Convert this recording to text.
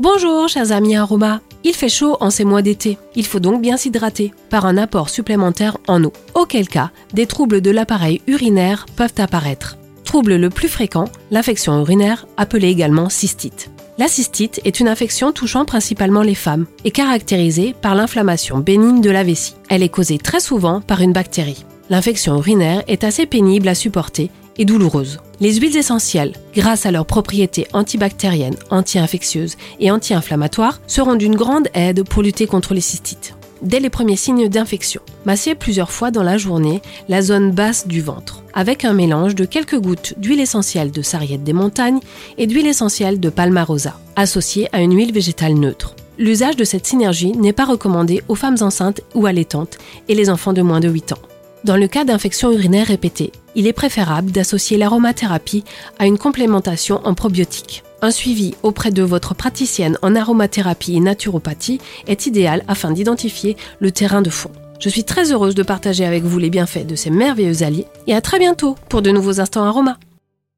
Bonjour chers amis aromas il fait chaud en ces mois d'été, il faut donc bien s'hydrater par un apport supplémentaire en eau. Auquel cas, des troubles de l'appareil urinaire peuvent apparaître. Trouble le plus fréquent, l'infection urinaire, appelée également cystite. La cystite est une infection touchant principalement les femmes et caractérisée par l'inflammation bénigne de la vessie. Elle est causée très souvent par une bactérie. L'infection urinaire est assez pénible à supporter et douloureuse. Les huiles essentielles, grâce à leurs propriétés antibactériennes, anti-infectieuses et anti-inflammatoires, seront d'une grande aide pour lutter contre les cystites. Dès les premiers signes d'infection, massez plusieurs fois dans la journée la zone basse du ventre, avec un mélange de quelques gouttes d'huile essentielle de sarriette des montagnes et d'huile essentielle de palmarosa, associée à une huile végétale neutre. L'usage de cette synergie n'est pas recommandé aux femmes enceintes ou allaitantes et les enfants de moins de 8 ans. Dans le cas d'infections urinaires répétées, il est préférable d'associer l'aromathérapie à une complémentation en probiotiques. Un suivi auprès de votre praticienne en aromathérapie et naturopathie est idéal afin d'identifier le terrain de fond. Je suis très heureuse de partager avec vous les bienfaits de ces merveilleux alliés et à très bientôt pour de nouveaux instants aromas.